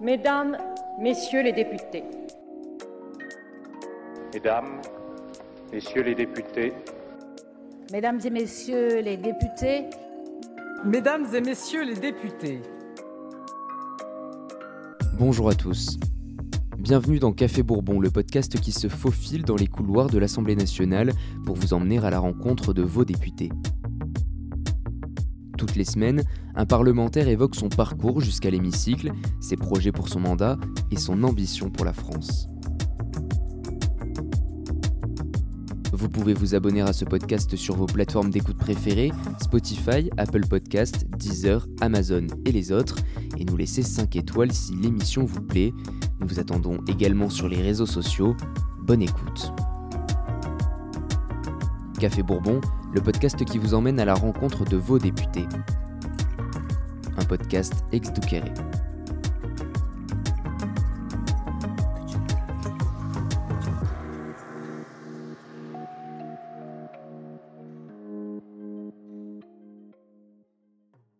Mesdames, Messieurs les députés. Mesdames, Messieurs les députés. Mesdames et Messieurs les députés. Mesdames et Messieurs les députés. Bonjour à tous. Bienvenue dans Café Bourbon, le podcast qui se faufile dans les couloirs de l'Assemblée nationale pour vous emmener à la rencontre de vos députés. Toutes les semaines, un parlementaire évoque son parcours jusqu'à l'hémicycle, ses projets pour son mandat et son ambition pour la France. Vous pouvez vous abonner à ce podcast sur vos plateformes d'écoute préférées, Spotify, Apple Podcast, Deezer, Amazon et les autres, et nous laisser 5 étoiles si l'émission vous plaît. Nous vous attendons également sur les réseaux sociaux. Bonne écoute. Café Bourbon, le podcast qui vous emmène à la rencontre de vos députés. Un podcast ex